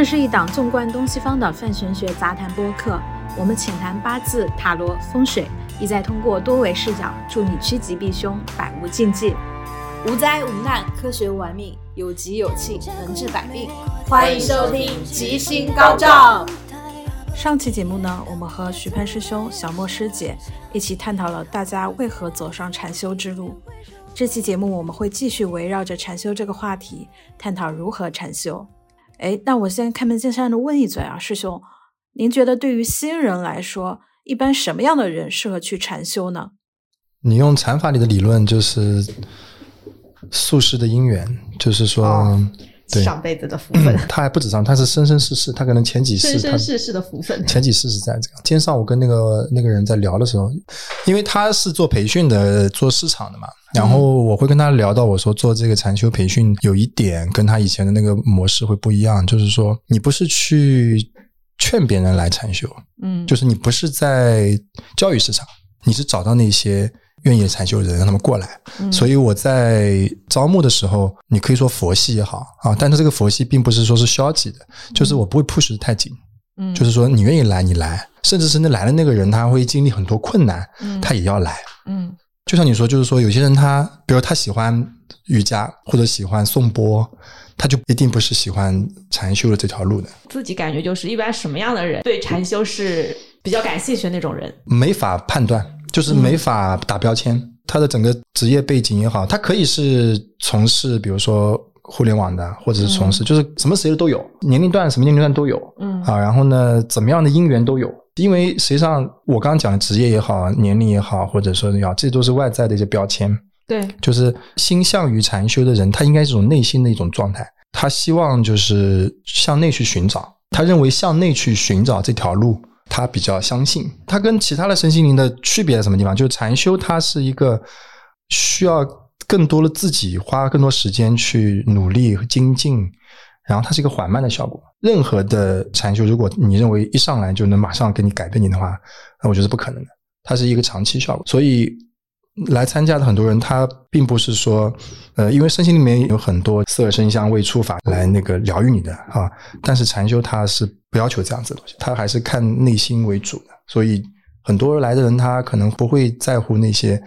这是一档纵观东西方的泛玄学杂谈播客，我们浅谈八字、塔罗、风水，意在通过多维视角，助你趋吉避凶，百无禁忌。无灾无难，科学玩命，有吉有庆，能治百病。欢迎收听《吉星高照》。上期节目呢，我们和徐潘师兄、小莫师姐一起探讨了大家为何走上禅修之路。这期节目我们会继续围绕着禅修这个话题，探讨如何禅修。哎，那我先开门见山的问一嘴啊，师兄，您觉得对于新人来说，一般什么样的人适合去禅修呢？你用禅法里的理论就是宿世的因缘，就是说。上辈子的福分，他还不止上，他是生生世世，他可能前几世，生生世世的福分，前几世是在这样。今天上午跟那个那个人在聊的时候，因为他是做培训的，做市场的嘛，然后我会跟他聊到，我说做这个禅修培训有一点跟他以前的那个模式会不一样，就是说你不是去劝别人来禅修，嗯，就是你不是在教育市场，你是找到那些。愿意禅修的人让他们过来，所以我在招募的时候，你可以说佛系也好啊，但是这个佛系并不是说是消极的，就是我不会 push 太紧，嗯，就是说你愿意来你来，甚至是那来的那个人他会经历很多困难，他也要来，嗯，就像你说，就是说有些人他，比如他喜欢瑜伽或者喜欢颂钵，他就一定不是喜欢禅修的这条路的。自己感觉就是一般什么样的人对禅修是比较感兴趣的那种人，没法判断。就是没法打标签，他的整个职业背景也好，他可以是从事，比如说互联网的，或者是从事，就是什么职业都有，年龄段什么年龄段都有，嗯。啊，然后呢，怎么样的因缘都有，因为实际上我刚刚讲的职业也好，年龄也好，或者说要，这都是外在的一些标签，对，就是心向于禅修的人，他应该是一种内心的一种状态，他希望就是向内去寻找，他认为向内去寻找这条路。他比较相信，他跟其他的身心灵的区别在什么地方？就是禅修，它是一个需要更多的自己花更多时间去努力和精进，然后它是一个缓慢的效果。任何的禅修，如果你认为一上来就能马上给你改变你的话，那我觉得是不可能的。它是一个长期效果，所以。来参加的很多人，他并不是说，呃，因为身心里面有很多色声香味触法来那个疗愈你的啊，但是禅修它是不要求这样子的东西，他还是看内心为主的，所以很多来的人他可能不会在乎那些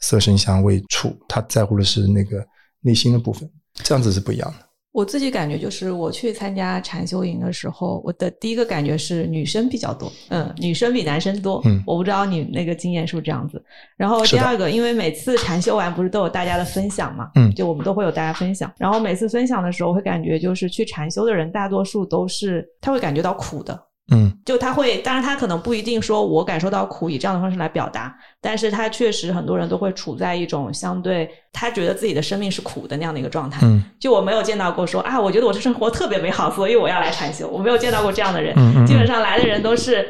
色声香味触，他在乎的是那个内心的部分，这样子是不一样的。我自己感觉就是，我去参加禅修营的时候，我的第一个感觉是女生比较多，嗯，女生比男生多，嗯，我不知道你那个经验是不是这样子。然后第二个，因为每次禅修完不是都有大家的分享嘛，嗯，就我们都会有大家分享，然后每次分享的时候，会感觉就是去禅修的人大多数都是他会感觉到苦的。嗯，就他会，当然他可能不一定说我感受到苦以这样的方式来表达，但是他确实很多人都会处在一种相对他觉得自己的生命是苦的那样的一个状态。嗯，就我没有见到过说啊，我觉得我这生活特别美好，所以我要来禅修。我没有见到过这样的人，基本上来的人都是。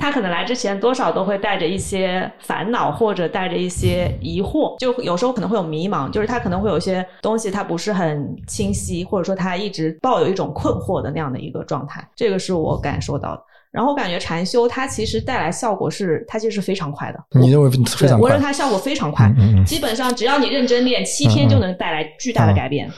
他可能来之前多少都会带着一些烦恼，或者带着一些疑惑，就有时候可能会有迷茫，就是他可能会有一些东西他不是很清晰，或者说他一直抱有一种困惑的那样的一个状态，这个是我感受到的。然后我感觉禅修它其实带来效果是，它其实是非常快的。你认为非常快？我认为它效果非常快，基本上只要你认真练，七天就能带来巨大的改变。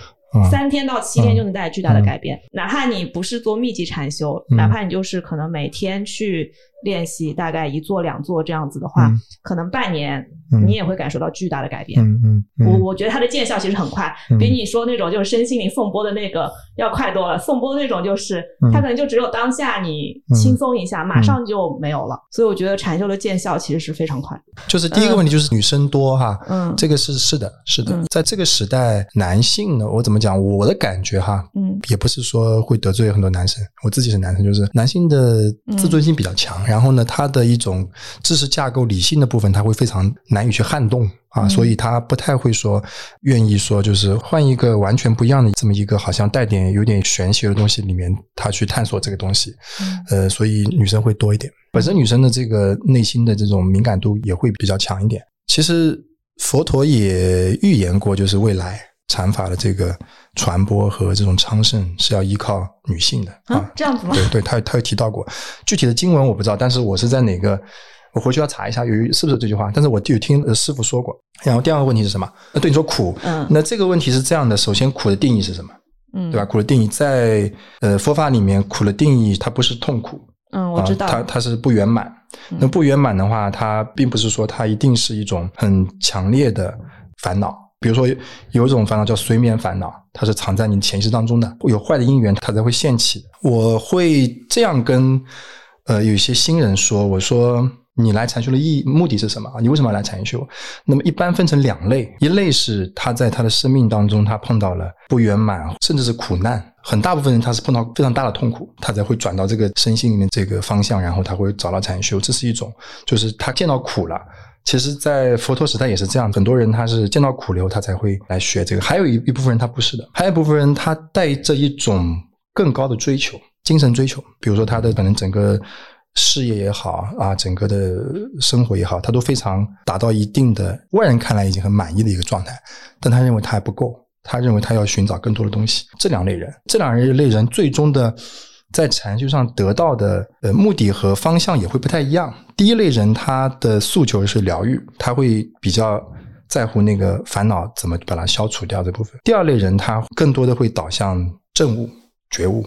三天到七天就能带来巨大的改变，哪怕你不是做密集禅修，哪怕你就是可能每天去练习，大概一做两做这样子的话，可能半年你也会感受到巨大的改变。嗯嗯，我我觉得它的见效其实很快，比你说那种就是身心灵颂钵的那个要快多了。颂钵那种就是它可能就只有当下你轻松一下，马上就没有了。所以我觉得禅修的见效其实是非常快。就是第一个问题就是女生多哈，嗯，这个是是的，是的，在这个时代，男性呢，我怎么？讲我的感觉哈，嗯，也不是说会得罪很多男生，我自己是男生，就是男性的自尊心比较强，然后呢，他的一种知识架构、理性的部分，他会非常难以去撼动啊，所以他不太会说愿意说，就是换一个完全不一样的这么一个好像带点有点玄学的东西里面，他去探索这个东西，呃，所以女生会多一点，本身女生的这个内心的这种敏感度也会比较强一点。其实佛陀也预言过，就是未来。禅法的这个传播和这种昌盛是要依靠女性的啊，这样子吗？对对，他他有提到过具体的经文我不知道，但是我是在哪个，我回去要查一下有是不是这句话。但是我就有听师傅说过。然后第二个问题是什么？对你说苦，嗯，那这个问题是这样的：首先，苦的定义是什么？嗯，对吧？苦的定义在呃佛法里面，苦的定义它不是痛苦，嗯，我知道，它它是不圆满。那不圆满的话，它并不是说它一定是一种很强烈的烦恼。比如说有一种烦恼叫随眠烦恼，它是藏在你潜意识当中的，有坏的因缘它才会现起。我会这样跟呃有一些新人说，我说。你来禅修的意义目的是什么？你为什么要来禅修？那么一般分成两类，一类是他在他的生命当中他碰到了不圆满，甚至是苦难。很大部分人他是碰到非常大的痛苦，他才会转到这个身心里面这个方向，然后他会找到禅修。这是一种，就是他见到苦了。其实，在佛陀时代也是这样，很多人他是见到苦流，他才会来学这个。还有一一部分人他不是的，还有一部分人他带着一种更高的追求，精神追求，比如说他的可能整个。事业也好啊，整个的生活也好，他都非常达到一定的外人看来已经很满意的一个状态，但他认为他还不够，他认为他要寻找更多的东西。这两类人，这两类人最终的在禅修上得到的呃目的和方向也会不太一样。第一类人他的诉求是疗愈，他会比较在乎那个烦恼怎么把它消除掉这部分。第二类人他更多的会导向正悟、觉悟。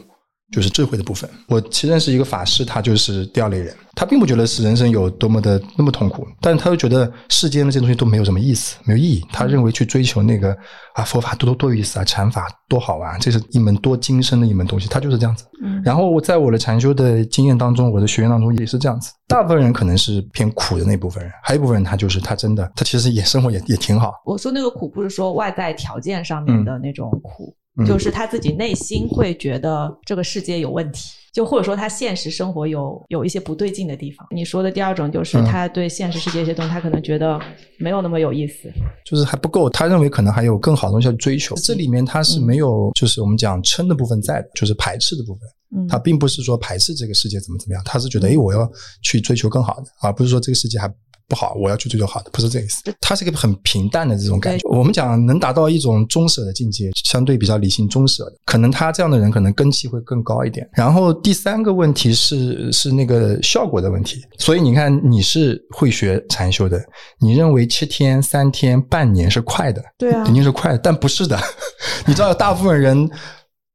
就是智慧的部分。我其实认识一个法师，他就是第二类人。他并不觉得是人生有多么的那么痛苦，但是他又觉得世间的这些东西都没有什么意思，没有意义。他认为去追求那个啊佛法多多多有意思啊，禅法多好玩，这是一门多精深的一门东西。他就是这样子。然后我在我的禅修的经验当中，我的学员当中也是这样子。大部分人可能是偏苦的那部分人，还有一部分人他就是他真的他其实也生活也也挺好。我说那个苦不是说外在条件上面的那种苦。就是他自己内心会觉得这个世界有问题，就或者说他现实生活有有一些不对劲的地方。你说的第二种就是他对现实世界一些东西，他可能觉得没有那么有意思，就是还不够。他认为可能还有更好的东西要追求。这里面他是没有，就是我们讲嗔的部分在的，就是排斥的部分。他并不是说排斥这个世界怎么怎么样，他是觉得哎，我要去追求更好的，而不是说这个世界还。不好，我要去追求好的，不是这个意思。它是一个很平淡的这种感觉。我们讲能达到一种中舍的境界，相对比较理性中舍的，可能他这样的人可能根气会更高一点。然后第三个问题是是那个效果的问题。所以你看，你是会学禅修的，你认为七天、三天、半年是快的，对啊，肯定是快的，但不是的。你知道，大部分人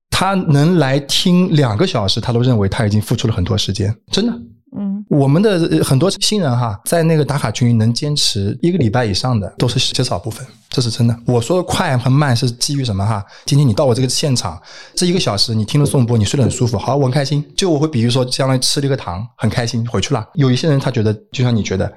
他能来听两个小时，他都认为他已经付出了很多时间，真的。我们的很多新人哈，在那个打卡群能坚持一个礼拜以上的，都是极少部分，这是真的。我说的快和慢是基于什么哈？今天你到我这个现场，这一个小时你听了颂钵，你睡得很舒服，好，我很开心。就我会比如说，相当于吃了一个糖，很开心，回去了。有一些人他觉得，就像你觉得，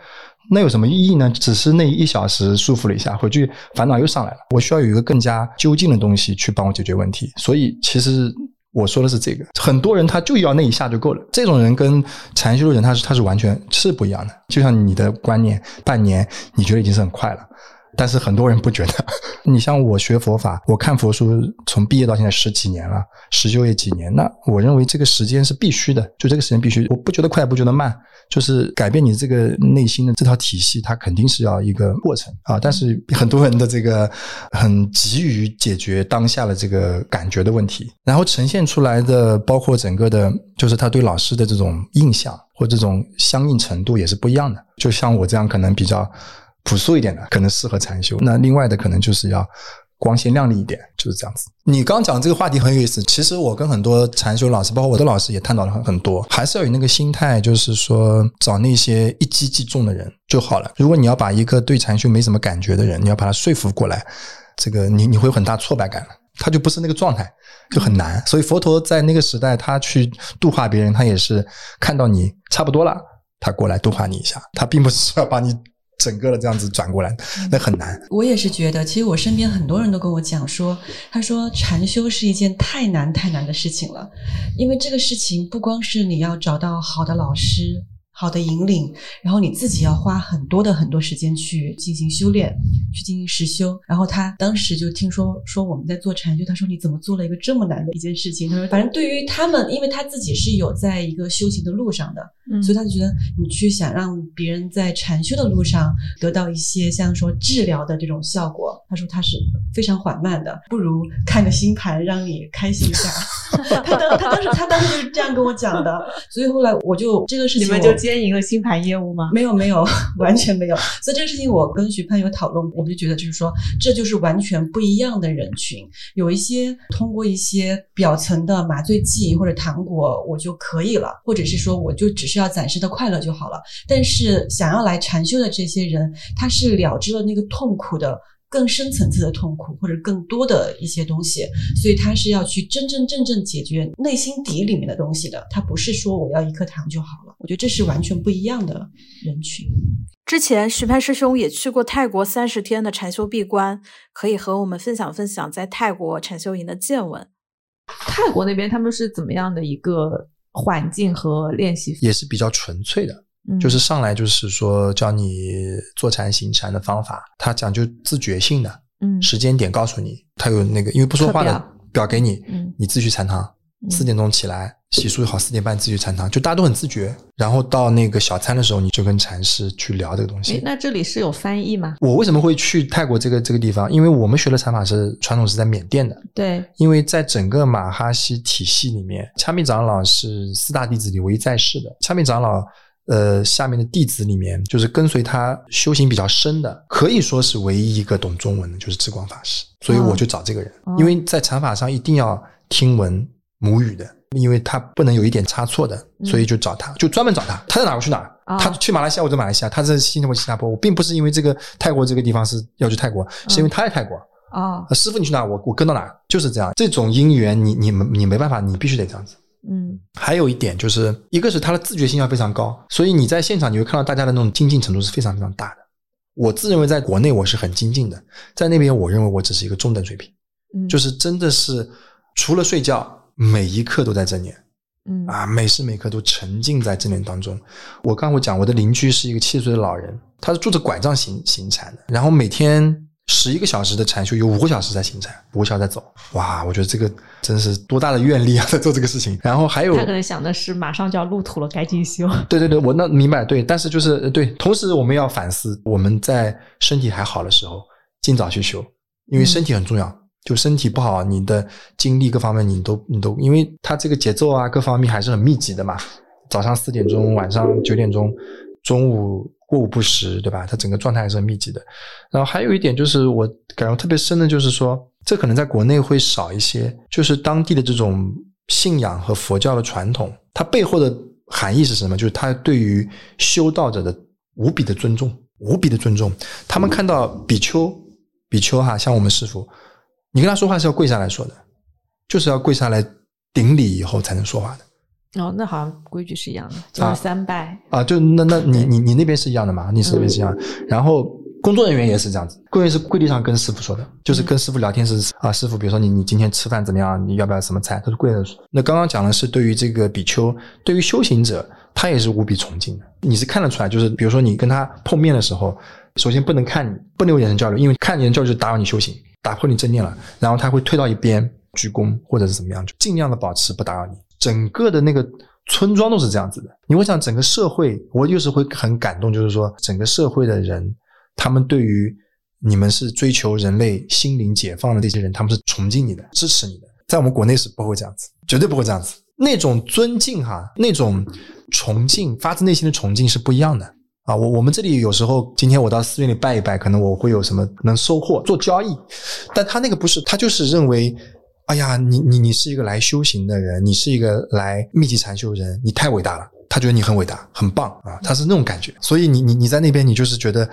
那有什么意义呢？只是那一小时舒服了一下，回去烦恼又上来了。我需要有一个更加究竟的东西去帮我解决问题。所以其实。我说的是这个，很多人他就要那一下就够了。这种人跟禅修的人，他是他是完全是不一样的。就像你的观念，半年你觉得已经是很快了，但是很多人不觉得。你像我学佛法，我看佛书，从毕业到现在十几年了，十修也几年，那我认为这个时间是必须的，就这个时间必须。我不觉得快，不觉得慢。就是改变你这个内心的这套体系，它肯定是要一个过程啊。但是很多人的这个很急于解决当下的这个感觉的问题，然后呈现出来的，包括整个的，就是他对老师的这种印象或这种相应程度也是不一样的。就像我这样可能比较朴素一点的，可能适合禅修；那另外的可能就是要。光鲜亮丽一点，就是这样子。你刚讲这个话题很有意思。其实我跟很多禅修老师，包括我的老师，也探讨了很很多。还是要有那个心态，就是说找那些一击即中的人就好了。如果你要把一个对禅修没什么感觉的人，你要把他说服过来，这个你你会有很大挫败感他就不是那个状态，就很难。所以佛陀在那个时代，他去度化别人，他也是看到你差不多了，他过来度化你一下。他并不是要把你。整个的这样子转过来，那很难。我也是觉得，其实我身边很多人都跟我讲说，他说禅修是一件太难太难的事情了，因为这个事情不光是你要找到好的老师。好的引领，然后你自己要花很多的很多时间去进行修炼，去进行实修。然后他当时就听说说我们在做禅修，他说你怎么做了一个这么难的一件事情？他说反正对于他们，因为他自己是有在一个修行的路上的，所以他就觉得你去想让别人在禅修的路上得到一些像说治疗的这种效果，他说他是非常缓慢的，不如看个星盘让你开心一下。他当他当时他当时就是这样跟我讲的，所以后来我就这个事情你们就。兼营了星盘业务吗？没有，没有，完全没有。所以这个事情我跟徐潘有讨论，我就觉得就是说，这就是完全不一样的人群。有一些通过一些表层的麻醉剂或者糖果，我就可以了，或者是说我就只是要暂时的快乐就好了。但是想要来禅修的这些人，他是了知了那个痛苦的。更深层次的痛苦，或者更多的一些东西，所以他是要去真真正正解决内心底里面的东西的。他不是说我要一颗糖就好了。我觉得这是完全不一样的人群。之前徐潘师兄也去过泰国三十天的禅修闭关，可以和我们分享分享在泰国禅修营的见闻。泰国那边他们是怎么样的一个环境和练习？也是比较纯粹的。就是上来就是说教你坐禅行禅的方法，他讲究自觉性的，嗯，时间点告诉你，他有那个因为不说话的表给你，嗯，你自己去禅堂，四点钟起来洗漱好，四点半自己去禅堂，就大家都很自觉。然后到那个小餐的时候，你就跟禅师去聊这个东西。那这里是有翻译吗？我为什么会去泰国这个这个地方？因为我们学的禅法是传统是在缅甸的，对，因为在整个马哈西体系里面，掐密长老是四大弟子里唯一在世的，掐密长老。呃，下面的弟子里面，就是跟随他修行比较深的，可以说是唯一一个懂中文的，就是智光法师。所以我就找这个人，因为在禅法上一定要听闻母语的，因为他不能有一点差错的，所以就找他，就专门找他。他在哪我去哪，他去马来西亚我在马来西亚，他在新加坡新加坡。我并不是因为这个泰国这个地方是要去泰国，是因为他在泰国啊。师傅你去哪，我我跟到哪，就是这样。这种因缘，你你你没办法，你必须得这样子。嗯，还有一点就是，一个是他的自觉性要非常高，所以你在现场你会看到大家的那种精进程度是非常非常大的。我自认为在国内我是很精进的，在那边我认为我只是一个中等水平。嗯，就是真的是除了睡觉，每一刻都在正念。嗯啊，每时每刻都沉浸在正念当中。我刚我讲，我的邻居是一个七十岁的老人，他是拄着拐杖行行禅的，然后每天。十一个小时的禅修，有五个小时在行禅，五个小时在走。哇，我觉得这个真是多大的愿力啊，在做这个事情。然后还有，他可能想的是马上就要入土了，赶紧修。对对对，我那明白。对，但是就是对，同时我们要反思，我们在身体还好的时候，尽早去修，因为身体很重要。就身体不好，你的精力各方面你都你都，因为他这个节奏啊，各方面还是很密集的嘛。早上四点钟，晚上九点钟，中午。过午不食，对吧？他整个状态还是很密集的。然后还有一点就是，我感受特别深的，就是说，这可能在国内会少一些，就是当地的这种信仰和佛教的传统，它背后的含义是什么？就是他对于修道者的无比的尊重，无比的尊重。他们看到比丘，比丘哈，像我们师傅，你跟他说话是要跪下来说的，就是要跪下来顶礼以后才能说话的。哦，那好像规矩是一样的，就是三拜啊，就那那你你你那边是一样的嘛？你那边是一样，然后工作人员也是这样子，工作人员是跪地上跟师傅说的，就是跟师傅聊天是啊，师傅，比如说你你今天吃饭怎么样？你要不要什么菜？他是跪着说。那刚刚讲的是对于这个比丘，对于修行者，他也是无比崇敬的。你是看得出来，就是比如说你跟他碰面的时候，首先不能看你，不能有眼神交流，因为看眼神交流就打扰你修行，打破你正念了。然后他会退到一边鞠躬或者是怎么样，就尽量的保持不打扰你。整个的那个村庄都是这样子的。你会想，整个社会，我就是会很感动，就是说，整个社会的人，他们对于你们是追求人类心灵解放的那些人，他们是崇敬你的，支持你的。在我们国内是不会这样子，绝对不会这样子。那种尊敬哈，那种崇敬，发自内心的崇敬是不一样的啊。我我们这里有时候，今天我到寺院里拜一拜，可能我会有什么能收获，做交易，但他那个不是，他就是认为。哎呀，你你你是一个来修行的人，你是一个来密集禅修人，你太伟大了。他觉得你很伟大，很棒啊，他是那种感觉。所以你你你在那边，你就是觉得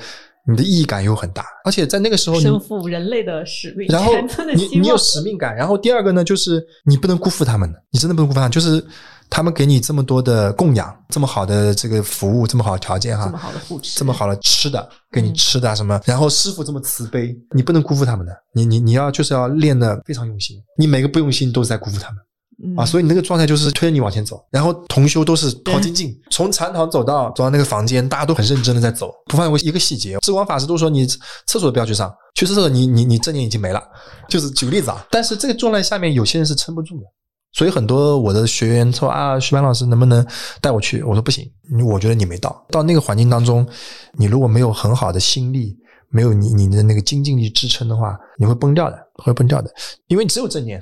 你的意义感又很大，而且在那个时候，身负人类的使命，然后你你有使命感。然后第二个呢，就是你不能辜负他们的，你真的不能辜负他们，就是。他们给你这么多的供养，这么好的这个服务，这么好的条件哈，这么好的护持，这么好的吃的，给你吃的什么？然后师傅这么慈悲，你不能辜负他们的。你你你要就是要练的非常用心，你每个不用心都是在辜负他们啊。所以你那个状态就是推着你往前走。然后同修都是好精进，从禅堂走到走到那个房间，大家都很认真的在走，不放过一个细节。智光法师都说你厕所不要去上，去厕所你你你正念已经没了。就是举个例子啊，但是这个状态下面有些人是撑不住的。所以很多我的学员说啊，徐班老师能不能带我去？我说不行，我觉得你没到到那个环境当中，你如果没有很好的心力，没有你你的那个精进力支撑的话，你会崩掉的，会崩掉的。因为你只有正念，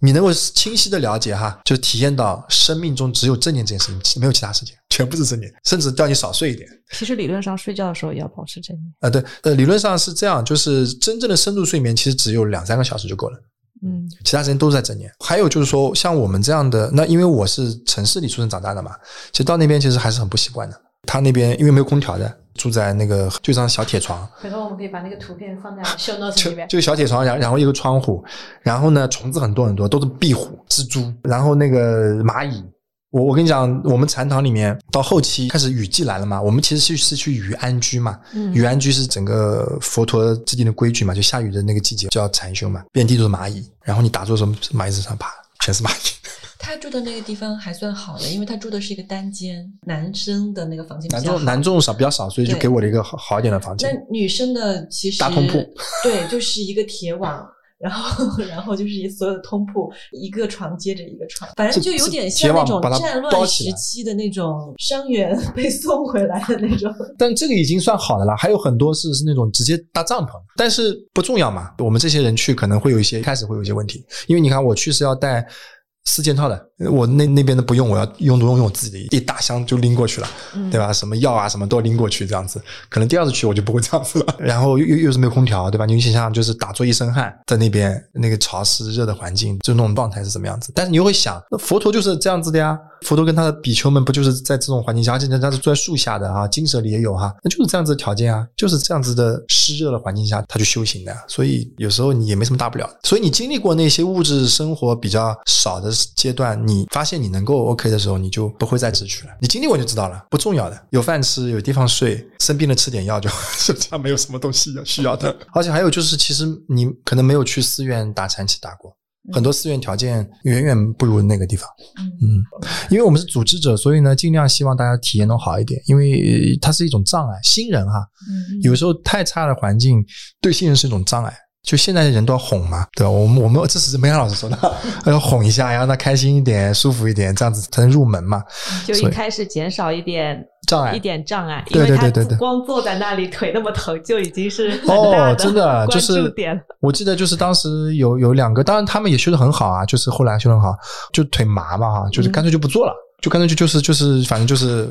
你能够清晰的了解哈，就体验到生命中只有正念这件事情，没有其他事情。全部是正念，甚至叫你少睡一点。其实理论上睡觉的时候也要保持正念。啊，对，呃，理论上是这样，就是真正的深度睡眠其实只有两三个小时就够了。嗯，其他时间都是在整年。还有就是说，像我们这样的，那因为我是城市里出生长大的嘛，其实到那边其实还是很不习惯的。他那边因为没有空调的，住在那个就一张小铁床。回头我们可以把那个图片放在 show notes 里面。就小铁床，然然后一个窗户，然后呢虫子很多很多，都是壁虎、蜘蛛，然后那个蚂蚁。我我跟你讲，我们禅堂里面到后期开始雨季来了嘛，我们其实是是去雨安居嘛。嗯。雨安居是整个佛陀制定的规矩嘛，就下雨的那个季节叫禅修嘛，遍地都是蚂蚁，然后你打坐的时候蚂蚁身上爬，全是蚂蚁。他住的那个地方还算好的，因为他住的是一个单间，男生的那个房间男众男众少比较少，所以就给我了一个好好一点的房间。那女生的其实大通铺，对，就是一个铁网。然后，然后就是所有的通铺，一个床接着一个床，反正就有点像那种战乱时期的那种伤员 被送回来的那种。但这个已经算好的了，还有很多是是那种直接搭帐篷，但是不重要嘛。我们这些人去可能会有一些开始会有一些问题，因为你看我去是要带。四件套的，我那那边的不用，我要用用用我自己的一大箱就拎过去了，对吧？什么药啊，什么都拎过去，这样子。可能第二次去我就不会这样子了。然后又又又是没有空调，对吧？你想想，就是打坐一身汗，在那边那个潮湿热的环境，就那种状态是什么样子？但是你又会想，那佛陀就是这样子的呀。佛陀跟他的比丘们不就是在这种环境下，而且人家是住在树下的啊，金舍里也有哈，那就是这样子的条件啊，就是这样子的湿热的环境下，他去修行的。所以有时候你也没什么大不了。所以你经历过那些物质生活比较少的阶段，你发现你能够 OK 的时候，你就不会再执取了。你经历过就知道了，不重要的，有饭吃，有地方睡，生病了吃点药就，实际上没有什么东西要需要的。而且还有就是，其实你可能没有去寺院打禅期打过。很多寺院条件远远不如那个地方，嗯，因为我们是组织者，所以呢，尽量希望大家体验能好一点，因为它是一种障碍。新人哈，有时候太差的环境对新人是一种障碍。就现在的人都要哄嘛，对吧？我们我们这是梅阳老师说的，要哄一下，让他开心一点、舒服一点，这样子才能入门嘛。就一开始减少一点障碍，一点障碍，对对对对对。光坐在那里腿那么疼，就已经是哦，真的就是。我记得就是当时有有两个，当然他们也修的很好啊，就是后来修很好，就腿麻嘛哈，就是干脆就不做了，就干脆就就是就是反正就是。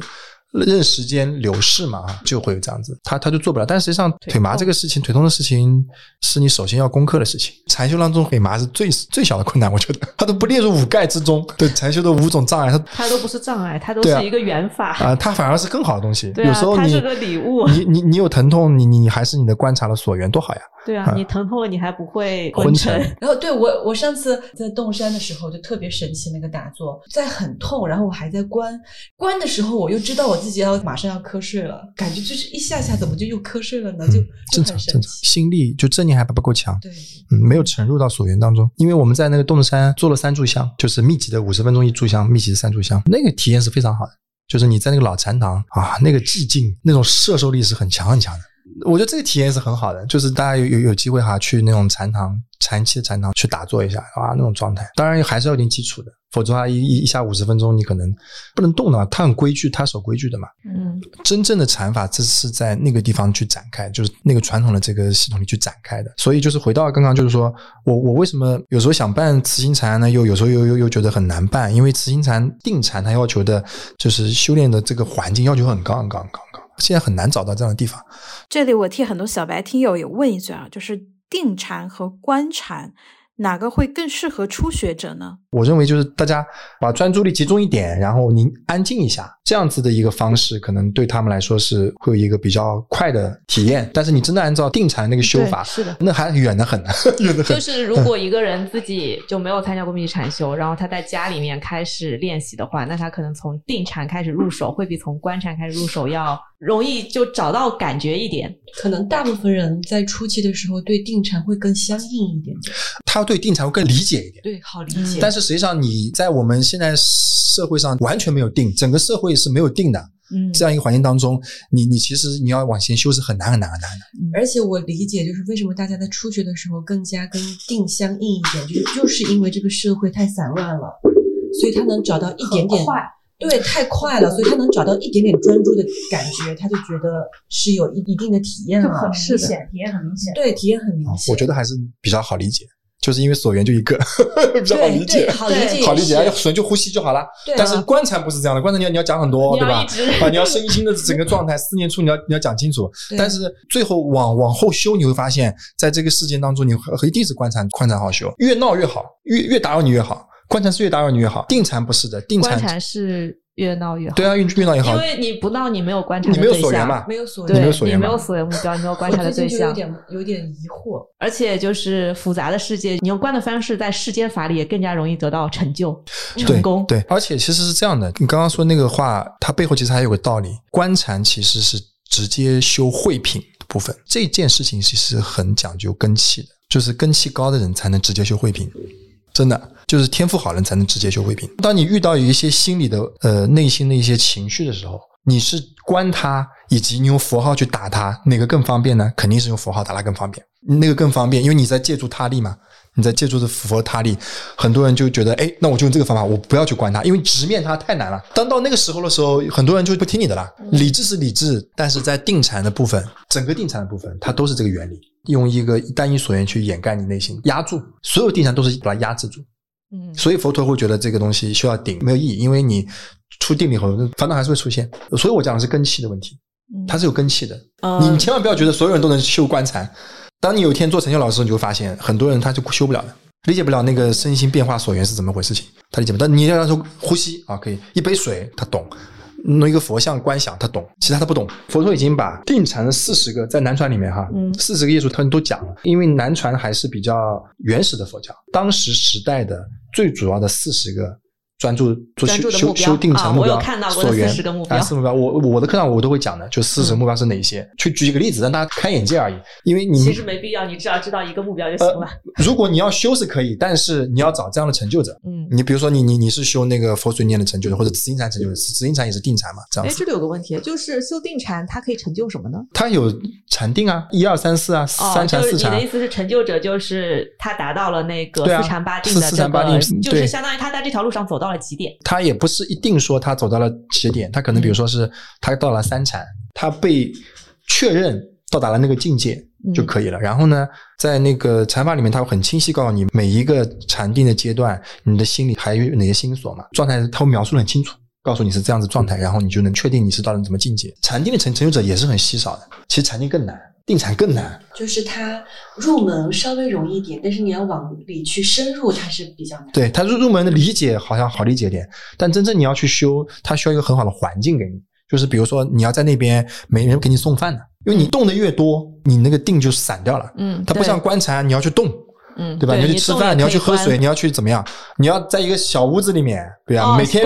任时间流逝嘛，就会有这样子，他他就做不了。但实际上，腿麻这个事情，腿痛的事情，是你首先要攻克的事情。禅修当中，腿麻是最最小的困难，我觉得，它都不列入五盖之中。对，禅修的五种障碍，它它都不是障碍，它都是一个缘法啊，它反而是更好的东西。有时候你是个礼物，你你你有疼痛，你你还是你的观察的所缘，多好呀。对啊，你疼痛了，你还不会昏沉。然后，对我，我上次在洞山的时候就特别神奇，那个打坐在很痛，然后我还在关关的时候，我又知道我自己要马上要瞌睡了，感觉就是一下下怎么就又瞌睡了呢？就正常正常，心力就正念还不够强，对，嗯，没有沉入到所缘当中。因为我们在那个洞山做了三炷香，就是密集的五十分钟一炷香，密集的三炷香，那个体验是非常好的。就是你在那个老禅堂啊，那个寂静，那种摄受力是很强很强的。我觉得这个体验是很好的，就是大家有有有机会哈，去那种禅堂、禅期的禅堂去打坐一下啊，那种状态。当然还是要有点基础的，否则的话一一一下五十分钟，你可能不能动的嘛。他很规矩，他守规矩的嘛。嗯，真正的禅法，这是在那个地方去展开，就是那个传统的这个系统里去展开的。所以就是回到刚刚，就是说我我为什么有时候想办慈心禅呢？又有时候又又又觉得很难办，因为慈心禅定禅，它要求的就是修炼的这个环境要求很高很高很高。现在很难找到这样的地方。这里我替很多小白听友也问一句啊，就是定禅和观禅。哪个会更适合初学者呢？我认为就是大家把专注力集中一点，然后您安静一下，这样子的一个方式，可能对他们来说是会有一个比较快的体验。但是你真的按照定禅那个修法，是的，那还远得很呢，远得很。就是如果一个人自己就没有参加过密禅修，然后他在家里面开始练习的话，那他可能从定禅开始入手，会比从观禅开始入手要容易就找到感觉一点。可能大部分人在初期的时候对定禅会更相应一点点。他对定禅会更理解一点，对，好理解。但是实际上，你在我们现在社会上完全没有定，整个社会是没有定的。嗯，这样一个环境当中，你你其实你要往前修是很难很难很难的。而且我理解，就是为什么大家在初学的时候更加跟定相应一点，就是就是因为这个社会太散乱了，所以他能找到一点点快，对，太快了，所以他能找到一点点专注的感觉，他就觉得是有一一定的体验了，是显，体验很明显，对，体验很明显。我觉得还是比较好理解。就是因为所缘就一个，比较好理解，好理解，好理解，所缘就呼吸就好了。但是观禅不是这样的，观禅你要你要讲很多，对吧？啊，你要身心的整个状态，四念处你要你要讲清楚。但是最后往往后修，你会发现在这个事件当中，你一定是观禅观禅好修，越闹越好，越越打扰你越好。观禅是越打扰你越好，定禅不是的，定禅是。越闹越好，对啊，越越闹越好。因为你不闹，你没有观察，你没有所缘嘛，没有所缘，没有所缘，没有所缘目标，你没有观察的对象，有点有点疑惑。而且就是复杂的世界，你用观的方式在世间法里也更加容易得到成就、成功。对，而且其实是这样的，你刚刚说那个话，它背后其实还有个道理。观禅其实是直接修慧品部分，这件事情其实很讲究根气的，就是根气高的人才能直接修慧品。真的就是天赋好人才能直接修慧品。当你遇到有一些心理的呃内心的一些情绪的时候，你是观他，以及你用符号去打他，哪个更方便呢？肯定是用符号打他更方便，那个更方便，因为你在借助他力嘛，你在借助着符合他力。很多人就觉得，哎，那我就用这个方法，我不要去管他，因为直面他太难了。当到那个时候的时候，很多人就不听你的了。理智是理智，但是在定禅的部分，整个定禅的部分，它都是这个原理。用一个单一所缘去掩盖你内心，压住所有定禅都是把它压制住。嗯，所以佛陀会觉得这个东西需要顶没有意义，因为你出定力后，烦恼还是会出现。所以我讲的是根气的问题，它是有根气的。你千万不要觉得所有人都能修观禅。当你有一天做成就老师，你就会发现很多人他就修不了的，理解不了那个身心变化所缘是怎么回事情，他理解不。但你要让他说呼吸啊，可以一杯水，他懂。弄一个佛像观想，他懂，其他他不懂。佛陀已经把定禅的四十个在南传里面哈，四十个业术他们都讲了。因为南传还是比较原始的佛教，当时时代的最主要的四十个。专注做修修修定成目标，所缘四个目标。目标，我我的课上我都会讲的，就四十目标是哪些？去举一个例子，让大家开眼界而已。因为你其实没必要，你只要知道一个目标就行了。如果你要修是可以，但是你要找这样的成就者。嗯，你比如说你你你是修那个佛水念的成就者，或者紫金禅成就者，紫金禅也是定禅嘛？这样。哎，这里有个问题，就是修定禅，它可以成就什么呢？它有禅定啊，一二三四啊，三禅四禅。你的意思是成就者就是他达到了那个四禅八定的这个，就是相当于他在这条路上走到了极点。他。也不是一定说他走到了起点，他可能比如说是他到了三禅，他被确认到达了那个境界就可以了。然后呢，在那个禅法里面，他会很清晰告诉你每一个禅定的阶段，你的心里还有哪些心所嘛？状态他会描述的很清楚，告诉你是这样子状态，然后你就能确定你是到了什么境界。禅定的成成就者也是很稀少的，其实禅定更难。定产更难，就是它入门稍微容易一点，但是你要往里去深入，它是比较难。对它入入门的理解好像好理解点，但真正你要去修，它需要一个很好的环境给你，就是比如说你要在那边没人给你送饭的，因为你动的越多，你那个定就散掉了。嗯，它不像观禅，你要去动。嗯，对吧？你要去吃饭，你要去喝水，你要去怎么样？你要在一个小屋子里面，对啊，每天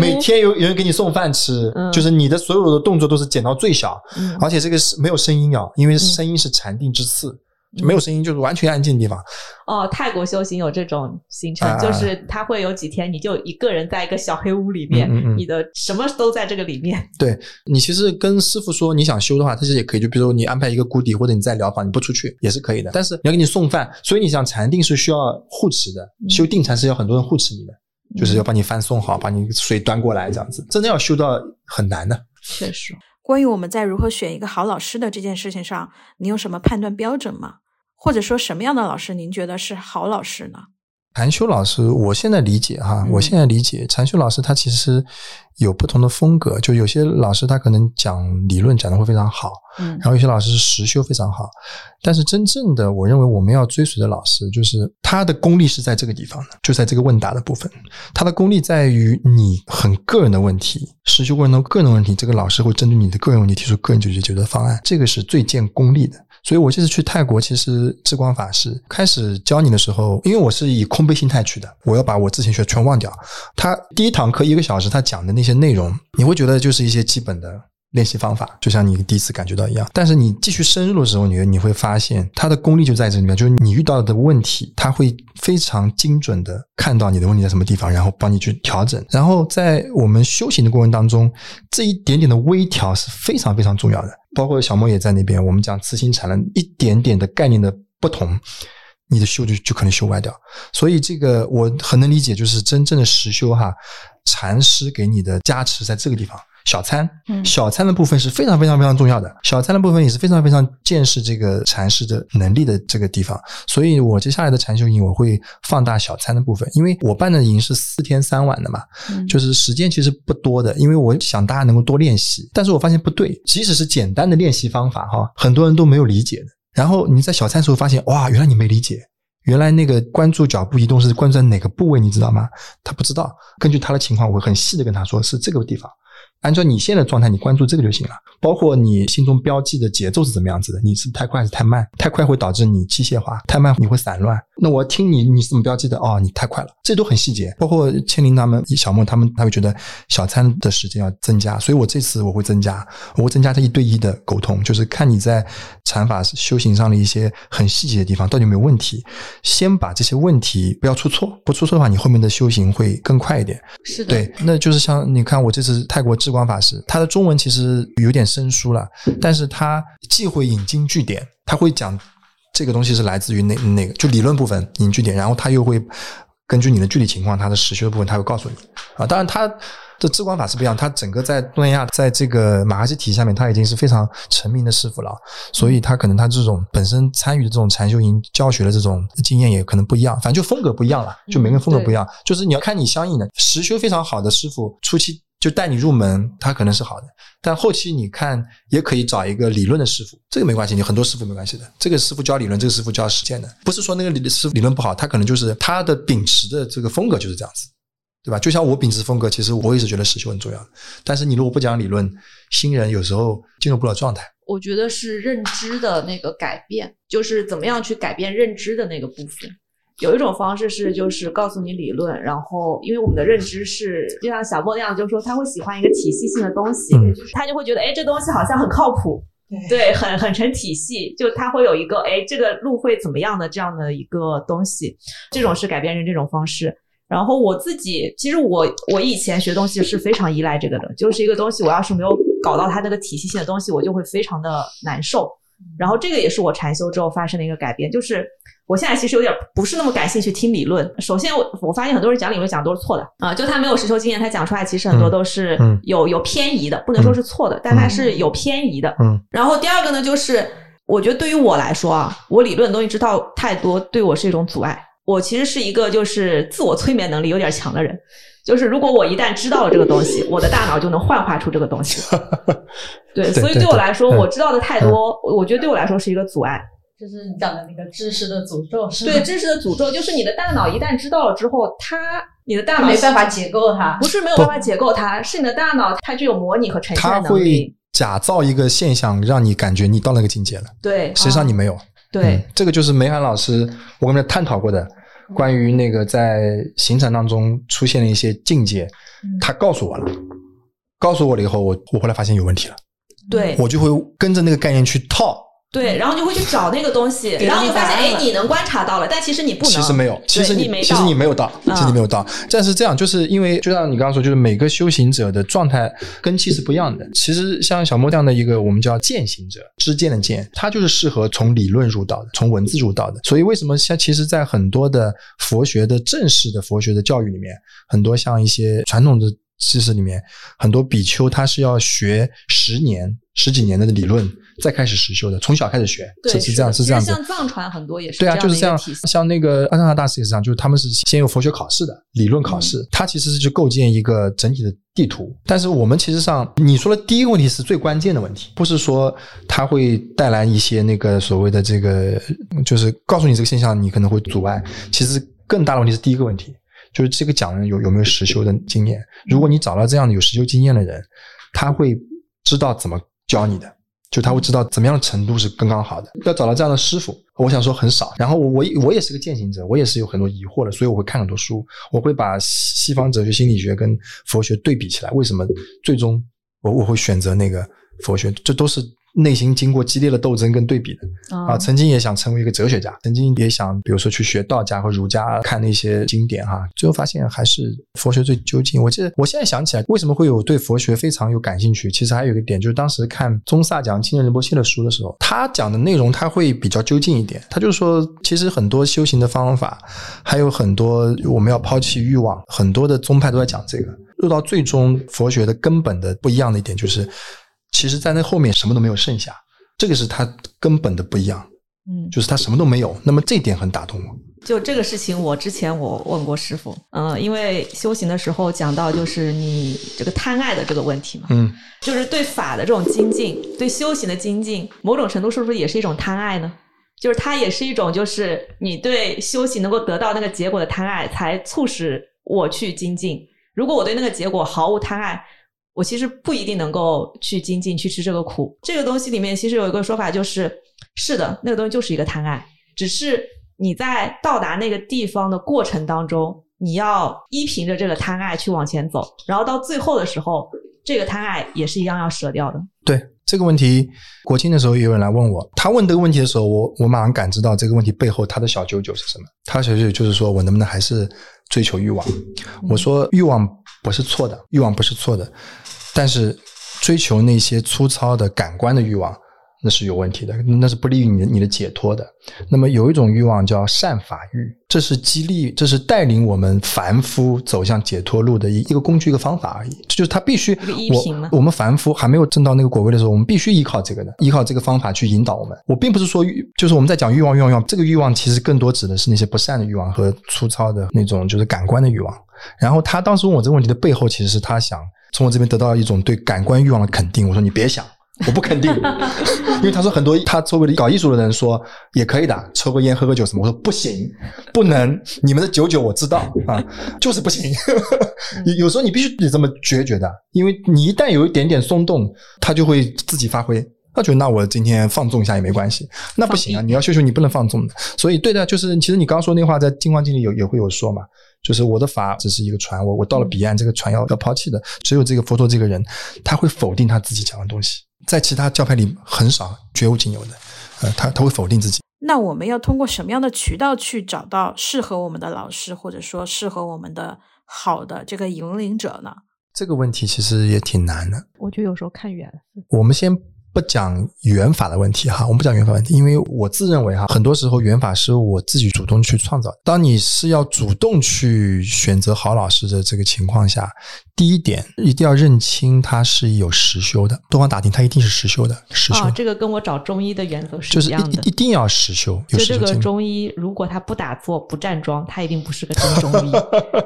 每天有有人给你送饭吃，就是你的所有的动作都是减到最小，而且这个是没有声音啊，因为声音是禅定之次。没有声音，就是完全安静的地方。哦，泰国修行有这种行程，就是他会有几天，你就一个人在一个小黑屋里面，你的什么都在这个里面。对你其实跟师傅说你想修的话，他其实也可以，就比如说你安排一个谷底，或者你在疗房，你不出去也是可以的。但是你要给你送饭，所以你想禅定是需要护持的，修定禅是要很多人护持你的，就是要把你饭送好，把你水端过来这样子，真的要修到很难的。确实。关于我们在如何选一个好老师的这件事情上，你有什么判断标准吗？或者说什么样的老师您觉得是好老师呢？禅修老师，我现在理解哈，我现在理解禅修老师他其实有不同的风格，就有些老师他可能讲理论讲的会非常好，嗯，然后有些老师是实修非常好，但是真正的我认为我们要追随的老师，就是他的功力是在这个地方的，就在这个问答的部分，他的功力在于你很个人的问题，实修过程中个人的问题，这个老师会针对你的个人问题提出个人解决解决方案，这个是最见功力的。所以我这次去泰国，其实智光法师开始教你的时候，因为我是以空杯心态去的，我要把我之前学全忘掉。他第一堂课一个小时，他讲的那些内容，你会觉得就是一些基本的练习方法，就像你第一次感觉到一样。但是你继续深入的时候，你你会发现他的功力就在这里面，就是你遇到的问题，他会非常精准的看到你的问题在什么地方，然后帮你去调整。然后在我们修行的过程当中，这一点点的微调是非常非常重要的。包括小莫也在那边，我们讲慈心禅了一点点的概念的不同，你的修就就可能修歪掉。所以这个我很能理解，就是真正的实修哈，禅师给你的加持在这个地方，小餐，小餐的部分是非常非常非常重要的。小餐的部分也是非常非常见识这个禅师的能力的这个地方。所以我接下来的禅修营我会放大小餐的部分，因为我办的营是四天三晚的嘛，就是时间其实不多的。因为我想大家能够多练习，但是我发现不对，即使是简单的练习方法哈，很多人都没有理解的。然后你在小餐时候发现，哇，原来你没理解。原来那个关注脚步移动是关注在哪个部位，你知道吗？他不知道。根据他的情况，我会很细的跟他说，是这个地方。按照你现在的状态，你关注这个就行了。包括你心中标记的节奏是怎么样子的？你是太快还是太慢？太快会导致你机械化，太慢你会散乱。那我听你，你怎么标记的？哦，你太快了，这都很细节。包括千灵他们、小梦他们，他会觉得小餐的时间要增加，所以我这次我会增加，我会增加这一对一的沟通，就是看你在禅法修行上的一些很细节的地方到底有没有问题，先把这些问题不要出错，不出错的话，你后面的修行会更快一点。是的，对，那就是像你看我这次泰国智光法师，他的中文其实有点生疏了。但是他既会引经据典，他会讲这个东西是来自于那那个就理论部分引据点，然后他又会根据你的具体情况，他的实修部分他会告诉你啊。当然他的智光法是不一样，他整个在东南亚在这个马哈西体系下面，他已经是非常成名的师傅了，所以他可能他这种本身参与的这种禅修营教学的这种经验也可能不一样，反正就风格不一样了，就每个人风格不一样，就是你要看你相应的实修非常好的师傅初期。就带你入门，他可能是好的，但后期你看也可以找一个理论的师傅，这个没关系，你很多师傅没关系的。这个师傅教理论，这个师傅教实践的，不是说那个理师傅理论不好，他可能就是他的秉持的这个风格就是这样子，对吧？就像我秉持风格，其实我也是觉得实修很重要的。但是你如果不讲理论，新人有时候进入不了状态。我觉得是认知的那个改变，就是怎么样去改变认知的那个部分。有一种方式是，就是告诉你理论，然后因为我们的认知是，就像小莫那样，就是说他会喜欢一个体系性的东西，他就会觉得，哎，这东西好像很靠谱，对，很很成体系，就他会有一个，哎，这个路会怎么样的这样的一个东西，这种是改变人这种方式。然后我自己，其实我我以前学东西是非常依赖这个的，就是一个东西，我要是没有搞到它那个体系性的东西，我就会非常的难受。然后这个也是我禅修之后发生的一个改变，就是。我现在其实有点不是那么感兴趣听理论。首先，我我发现很多人讲理论讲的都是错的啊，就他没有实修经验，他讲出来其实很多都是有有偏移的，不能说是错的，但他是有偏移的。嗯。然后第二个呢，就是我觉得对于我来说啊，我理论的东西知道太多，对我是一种阻碍。我其实是一个就是自我催眠能力有点强的人，就是如果我一旦知道了这个东西，我的大脑就能幻化出这个东西。对，所以对我来说，我知道的太多，我觉得对我来说是一个阻碍。就是你讲的那个知识的诅咒，是对知识的诅咒，就是你的大脑一旦知道了之后，它你的大脑没办法解构它，不是没有办法解构它，是你的大脑它具有模拟和呈现能力，假造一个现象，让你感觉你到那个境界了。对，实际上你没有。对，这个就是梅涵老师我跟他探讨过的，关于那个在行程当中出现的一些境界，他告诉我了，告诉我了以后，我我后来发现有问题了，对我就会跟着那个概念去套。对，然后就会去找那个东西，然后就发现，哎，你能观察到了，但其实你不能。其实没有，其实你其实你没有到，其实你没有到。但是这样，就是因为就像你刚刚说，就是每个修行者的状态根气是不一样的。其实像小莫这样的一个我们叫践行者，知见的见，他就是适合从理论入道的，从文字入道的。所以为什么像其实，在很多的佛学的正式的佛学的教育里面，很多像一些传统的知识里面，很多比丘他是要学十年、十几年的理论。再开始实修的，从小开始学，是是这样，是这样子。像藏传很多也是对啊，就是这样。像那个阿藏大师也是这样，就是他们是先有佛学考试的理论考试，它其实是去构建一个整体的地图。但是我们其实上，你说的第一个问题是最关键的问题，不是说它会带来一些那个所谓的这个，就是告诉你这个现象你可能会阻碍。其实更大的问题是第一个问题，就是这个讲人有有没有实修的经验。如果你找到这样的有实修经验的人，他会知道怎么教你的。就他会知道怎么样的程度是刚刚好的，要找到这样的师傅，我想说很少。然后我我我也是个践行者，我也是有很多疑惑的，所以我会看很多书，我会把西方哲学、心理学跟佛学对比起来，为什么最终我我会选择那个佛学？这都是内心经过激烈的斗争跟对比的啊，曾经也想成为一个哲学家，曾经也想比如说去学道家和儒家，看那些经典哈，最后发现还是佛学最究竟。我记得我现在想起来，为什么会有对佛学非常有感兴趣？其实还有一个点，就是当时看宗萨讲清人仁波切的书的时候，他讲的内容他会比较究竟一点。他就说，其实很多修行的方法，还有很多我们要抛弃欲望，很多的宗派都在讲这个。入到最终，佛学的根本的不一样的一点就是。其实，在那后面什么都没有剩下，这个是他根本的不一样。嗯，就是他什么都没有。那么这点很打动我。就这个事情，我之前我问过师傅，嗯，因为修行的时候讲到就是你这个贪爱的这个问题嘛，嗯，就是对法的这种精进，对修行的精进，某种程度是不是也是一种贪爱呢？就是它也是一种，就是你对修行能够得到那个结果的贪爱，才促使我去精进。如果我对那个结果毫无贪爱。我其实不一定能够去精进去吃这个苦。这个东西里面其实有一个说法，就是是的，那个东西就是一个贪爱，只是你在到达那个地方的过程当中，你要依凭着这个贪爱去往前走，然后到最后的时候，这个贪爱也是一样要舍掉的。对这个问题，国庆的时候也有人来问我，他问这个问题的时候，我我马上感知到这个问题背后他的小九九是什么？他小九九就是说我能不能还是追求欲望？我说欲望不是错的，欲望不是错的。但是，追求那些粗糙的感官的欲望，那是有问题的，那是不利于你的你的解脱的。那么有一种欲望叫善法欲，这是激励，这是带领我们凡夫走向解脱路的一一个工具，一个方法而已。这就是他必须，我我们凡夫还没有挣到那个果位的时候，我们必须依靠这个的，依靠这个方法去引导我们。我并不是说，就是我们在讲欲望，欲望，欲望，这个欲望其实更多指的是那些不善的欲望和粗糙的那种就是感官的欲望。然后他当时问我这个问题的背后，其实是他想。从我这边得到一种对感官欲望的肯定，我说你别想，我不肯定，因为他说很多他周围的搞艺术的人说也可以的，抽个烟喝个酒什么，我说不行，不能，你们的九九我知道啊，就是不行。有时候你必须得这么决绝的，因为你一旦有一点点松动，他就会自己发挥。他觉得那我今天放纵一下也没关系，那不行啊，你要秀秀你不能放纵的。所以对的，就是其实你刚刚说那话在《金光经》里有也会有说嘛。就是我的法只是一个船，我我到了彼岸，这个船要要抛弃的。只有这个佛陀这个人，他会否定他自己讲的东西，在其他教派里很少，绝无仅有的。呃，他他会否定自己。那我们要通过什么样的渠道去找到适合我们的老师，或者说适合我们的好的这个引领者呢？这个问题其实也挺难的。我觉得有时候看缘分。我们先。不讲缘法的问题哈，我们不讲缘法问题，因为我自认为哈，很多时候缘法是我自己主动去创造。当你是要主动去选择好老师的这个情况下，第一点一定要认清他是有实修的，多方打听他一定是实修的。实修，这个跟我找中医的原则是一样的，一定要实修。就这个中医，如果他不打坐不站桩，他一定不是个真中医。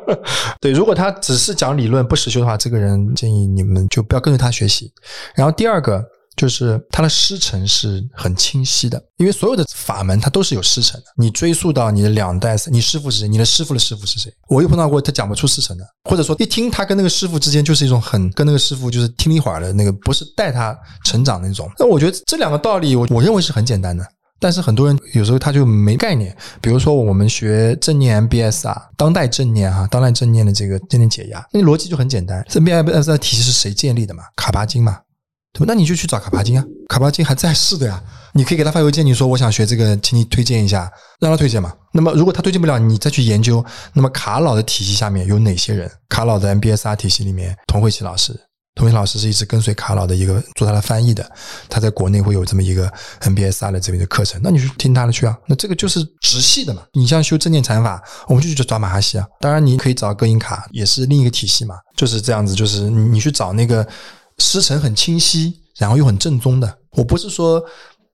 对，如果他只是讲理论不实修的话，这个人建议你们就不要跟着他学习。然后第二个。就是他的师承是很清晰的，因为所有的法门它都是有师承的。你追溯到你的两代，你师傅是谁？你的师傅的师傅是谁？我又碰到过他讲不出师承的，或者说一听他跟那个师傅之间就是一种很跟那个师傅就是听一会儿的那个，不是带他成长那种。那我觉得这两个道理，我我认为是很简单的，但是很多人有时候他就没概念。比如说我们学正念 MBS 啊，当代正念哈，当代正念的这个正念解压，那逻辑就很简单。正念 MBS 的体系是谁建立的嘛？卡巴金嘛？对？那你就去找卡巴金啊，卡巴金还在世的呀。你可以给他发邮件，你说我想学这个，请你推荐一下，让他推荐嘛。那么如果他推荐不了，你再去研究，那么卡老的体系下面有哪些人？卡老的 MBSR 体系里面，童慧琪老师，童慧老师是一直跟随卡老的一个做他的翻译的，他在国内会有这么一个 MBSR 的这边的课程，那你去听他的去啊。那这个就是直系的嘛。你像修正念禅法，我们就去找马哈西啊。当然你可以找歌音卡，也是另一个体系嘛。就是这样子，就是你去找那个。师承很清晰，然后又很正宗的。我不是说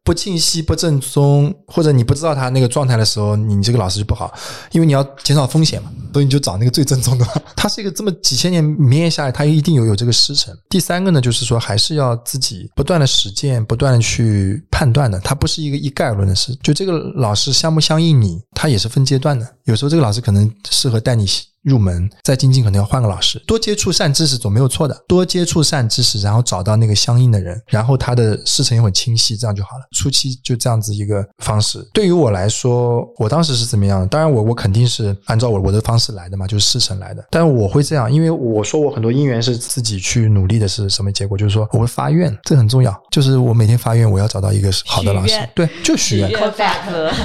不清晰、不正宗，或者你不知道他那个状态的时候，你这个老师就不好，因为你要减少风险嘛。所以你就找那个最正宗的。他是一个这么几千年绵延下来，他一定有有这个师承。第三个呢，就是说还是要自己不断的实践，不断的去判断的。他不是一个一概而论的事。就这个老师相不相应你，他也是分阶段的。有时候这个老师可能适合带你入门，再精进可能要换个老师。多接触善知识总没有错的，多接触善知识，然后找到那个相应的人，然后他的师承也很清晰，这样就好了。初期就这样子一个方式。对于我来说，我当时是怎么样？当然，我我肯定是按照我我的方式来的嘛，就是师承来的。但是我会这样，因为我说我很多因缘是自己去努力的，是什么结果？就是说我会发愿，这很重要。就是我每天发愿，我要找到一个好的老师。对，就许愿。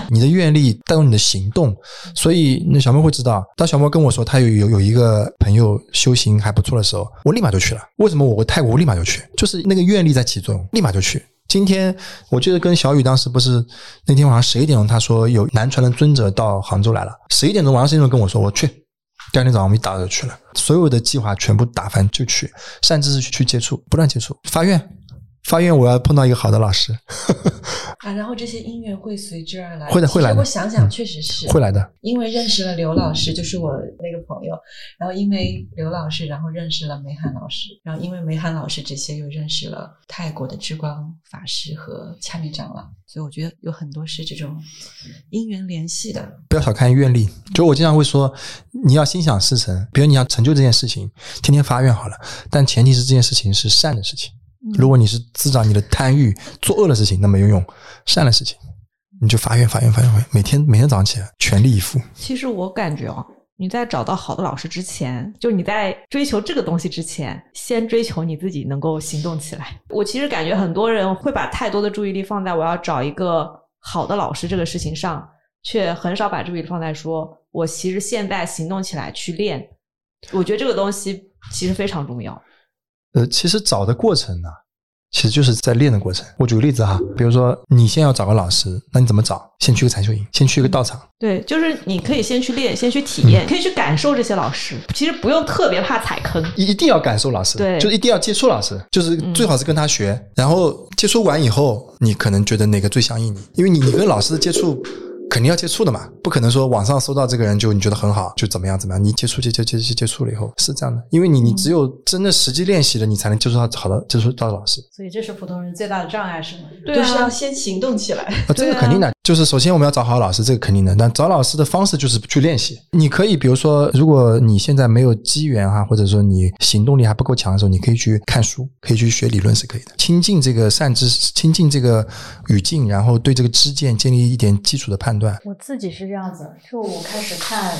你的愿力带动你的行动，所以所以那小莫会知道。当小莫跟我说他有有有一个朋友修行还不错的时候，我立马就去了。为什么我泰国我立马就去？就是那个愿力在起作用，立马就去。今天我记得跟小雨当时不是那天晚上十一点钟，他说有南传的尊者到杭州来了。十一点钟晚上十一点钟跟我说我去，第二天早上我们一大早就去了，所有的计划全部打翻就去，甚至是去接触，不断接触，发愿。发愿我要碰到一个好的老师呵呵啊，然后这些音乐会随之而来。会的，会来的。我想想，确实是会来的。因为认识了刘老师，就是我那个朋友，然后因为刘老师，然后认识了梅涵老师，然后因为梅涵老师这些又认识了泰国的之光法师和恰米长老，所以我觉得有很多是这种因缘联系的。不要小看愿力，就我经常会说，你要心想事成，比如你要成就这件事情，天天发愿好了，但前提是这件事情是善的事情。如果你是滋长你的贪欲、作恶的事情，那没有用；善的事情，你就发愿、发愿、发愿，每天每天早上起来全力以赴。其实我感觉啊，你在找到好的老师之前，就你在追求这个东西之前，先追求你自己能够行动起来。我其实感觉很多人会把太多的注意力放在我要找一个好的老师这个事情上，却很少把注意力放在说我其实现在行动起来去练。我觉得这个东西其实非常重要。呃，其实找的过程呢，其实就是在练的过程。我举个例子哈，比如说你先要找个老师，那你怎么找？先去个禅修营，先去一个道场。对，就是你可以先去练，先去体验，可以去感受这些老师。其实不用特别怕踩坑，一定要感受老师，对，就一定要接触老师，就是最好是跟他学。然后接触完以后，你可能觉得哪个最相应你，因为你你跟老师的接触。肯定要接触的嘛，不可能说网上搜到这个人就你觉得很好就怎么样怎么样，你接触接接接接接触了以后是这样的，因为你你只有真的实际练习了，你才能接触到好的接触到老师。所以这是普通人最大的障碍是吗？对啊，要先行动起来。啊，这个肯定的，就是首先我们要找好老师，这个肯定的。但找老师的方式就是去练习。你可以比如说，如果你现在没有机缘哈，或者说你行动力还不够强的时候，你可以去看书，可以去学理论是可以的。亲近这个善知识，亲近这个语境，然后对这个知见建立一点基础的判断。我自己是。这样子，就我开始看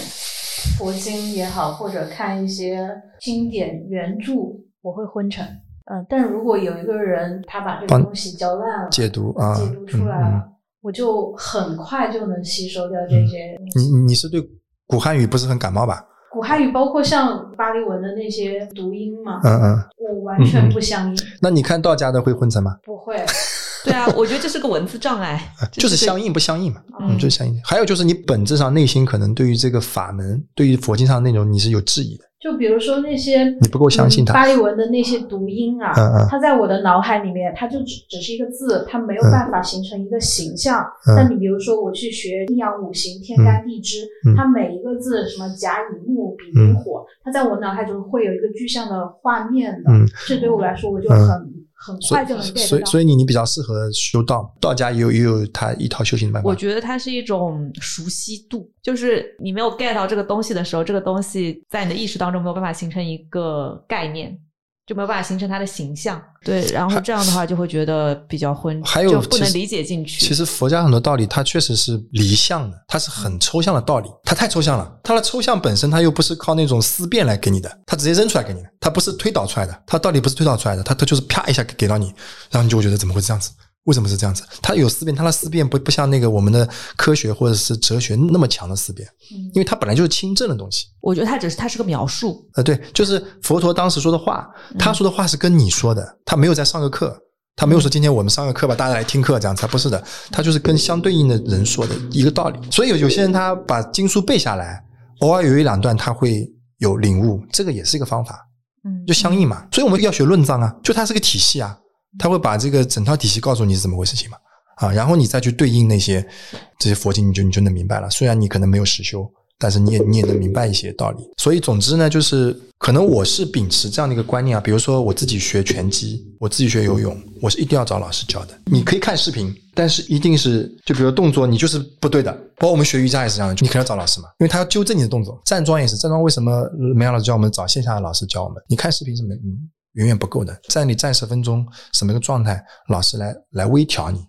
佛经也好，或者看一些经典原著，我会昏沉。嗯，但如果有一个人他把这个东西嚼烂了，解读啊，解读出来了，我就很快就能吸收掉这些。你你是对古汉语不是很感冒吧？古汉语包括像巴利文的那些读音嘛，嗯嗯，我完全不相应。那你看道家的会昏沉吗？不会。对啊，我觉得这是个文字障碍，就是相应不相应嘛，嗯，就是相应。还有就是你本质上内心可能对于这个法门，对于佛经上的内容你是有质疑的。就比如说那些你不够相信他巴利文的那些读音啊，它在我的脑海里面，它就只只是一个字，它没有办法形成一个形象。那你比如说我去学阴阳五行、天干地支，它每一个字什么甲乙木丙丁火，它在我脑海中会有一个具象的画面的。这对我来说，我就很。很快就能变所以，所以你你比较适合修道，道家也有也有他一套修行的办法。我觉得它是一种熟悉度，就是你没有 get 到这个东西的时候，这个东西在你的意识当中没有办法形成一个概念。就没有办法形成他的形象，对，然后这样的话就会觉得比较昏，还有不能理解进去。其实佛家很多道理，它确实是离相的，它是很抽象的道理，它太抽象了。它的抽象本身，它又不是靠那种思辨来给你的，它直接扔出来给你的，它不是推导出来的，它道理不是推导出来的，它它就是啪一下给到你，然后你就会觉得怎么会这样子。为什么是这样子？他有思辨，他的思辨不不像那个我们的科学或者是哲学那么强的思辨，因为他本来就是清正的东西。我觉得他只是他是个描述，呃，对，就是佛陀当时说的话，他说的话是跟你说的，他没有在上个课，他没有说今天我们上个课吧，大家来听课这样，他不是的，他就是跟相对应的人说的一个道理。所以有有些人他把经书背下来，偶尔有一两段他会有领悟，这个也是一个方法，嗯，就相应嘛。所以我们要学论藏啊，就它是个体系啊。他会把这个整套体系告诉你是怎么回事情嘛？啊，然后你再去对应那些这些佛经，你就你就能明白了。虽然你可能没有实修，但是你也你也能明白一些道理。所以总之呢，就是可能我是秉持这样的一个观念啊，比如说我自己学拳击，我自己学游泳，我是一定要找老师教的。你可以看视频，但是一定是就比如动作你就是不对的，包括我们学瑜伽也是这样的，你肯定要找老师嘛，因为他要纠正你的动作。站桩也是，站桩为什么梅阳老师教我们找线下的老师教我们？你看视频是没嗯远远不够的，在你站十分钟什么个状态，老师来来微调你。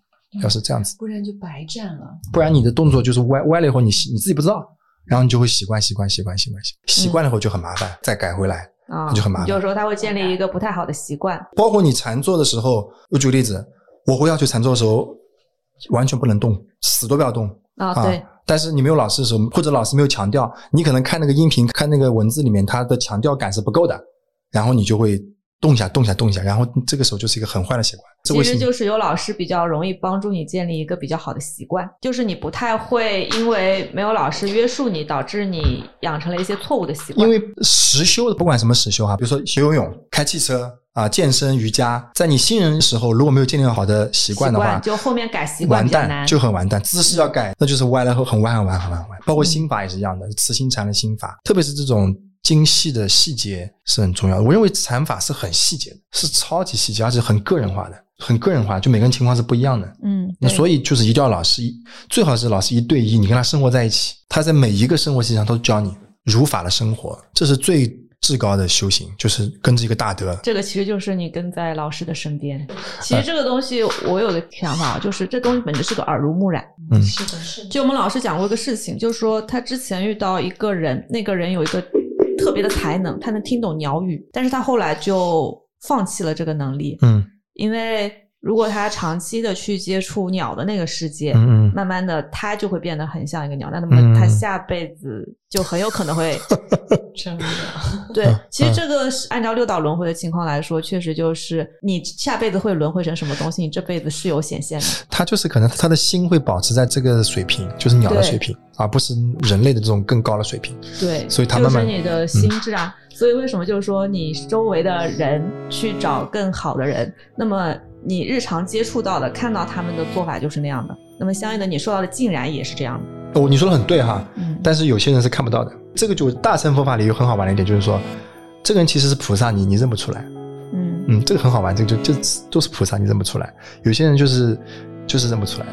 要是这样子，不然就白站了。不然你的动作就是歪歪了以后，你你自己不知道，然后你就会习惯习惯习惯习惯习习惯了以后就很麻烦，再改回来啊就很麻烦。有时候他会建立一个不太好的习惯。包括你禅坐的时候，我举个例子，我会要求禅坐的时候完全不能动，死都不要动啊。对。但是你没有老师的时候，或者老师没有强调，你可能看那个音频、看那个文字里面，他的强调感是不够的，然后你就会。动一下，动一下，动一下，然后这个时候就是一个很坏的习惯。其实就是有老师比较容易帮助你建立一个比较好的习惯，就是你不太会因为没有老师约束你，导致你养成了一些错误的习惯。因为实修的，不管什么实修哈，比如说学游泳、开汽车啊、健身、瑜伽，在你新人的时候如果没有建立好的习惯的话，就后面改习惯完蛋，就很完蛋。姿势要改，那就是歪了后很歪很歪很歪很歪。包括心法也是一样的，慈心禅的心法，特别是这种。精细的细节是很重要的。我认为禅法是很细节的，是超级细节，而且很个人化的，很个人化，就每个人情况是不一样的。嗯，那所以就是一定要老师，最好是老师一对一，你跟他生活在一起，他在每一个生活细节上都教你如法的生活，这是最至高的修行，就是跟着一个大德。这个其实就是你跟在老师的身边。其实这个东西我有个想法，就是这东西本质是个耳濡目染。嗯，是的，是的。就我们老师讲过一个事情，就是说他之前遇到一个人，那个人有一个。特别的才能，他能听懂鸟语，但是他后来就放弃了这个能力。嗯，因为如果他长期的去接触鸟的那个世界，嗯慢慢的他就会变得很像一个鸟。那那么他下辈子就很有可能会 真的。对，其实这个是按照六道轮回的情况来说，确实就是你下辈子会轮回成什么东西，你这辈子是有显现的。他就是可能他的心会保持在这个水平，就是鸟的水平。而不是人类的这种更高的水平，对，所以他慢慢就是你的心智啊。所以为什么就是说你周围的人去找更好的人，那么你日常接触到的、看到他们的做法就是那样的，那么相应的你受到的竟然也是这样的。哦，你说的很对哈，嗯，但是有些人是看不到的。这个就大乘佛法里有很好玩的一点，就是说这个人其实是菩萨，你你认不出来，嗯嗯，这个很好玩，这个就就都是菩萨，你认不出来。有些人就是就是认不出来。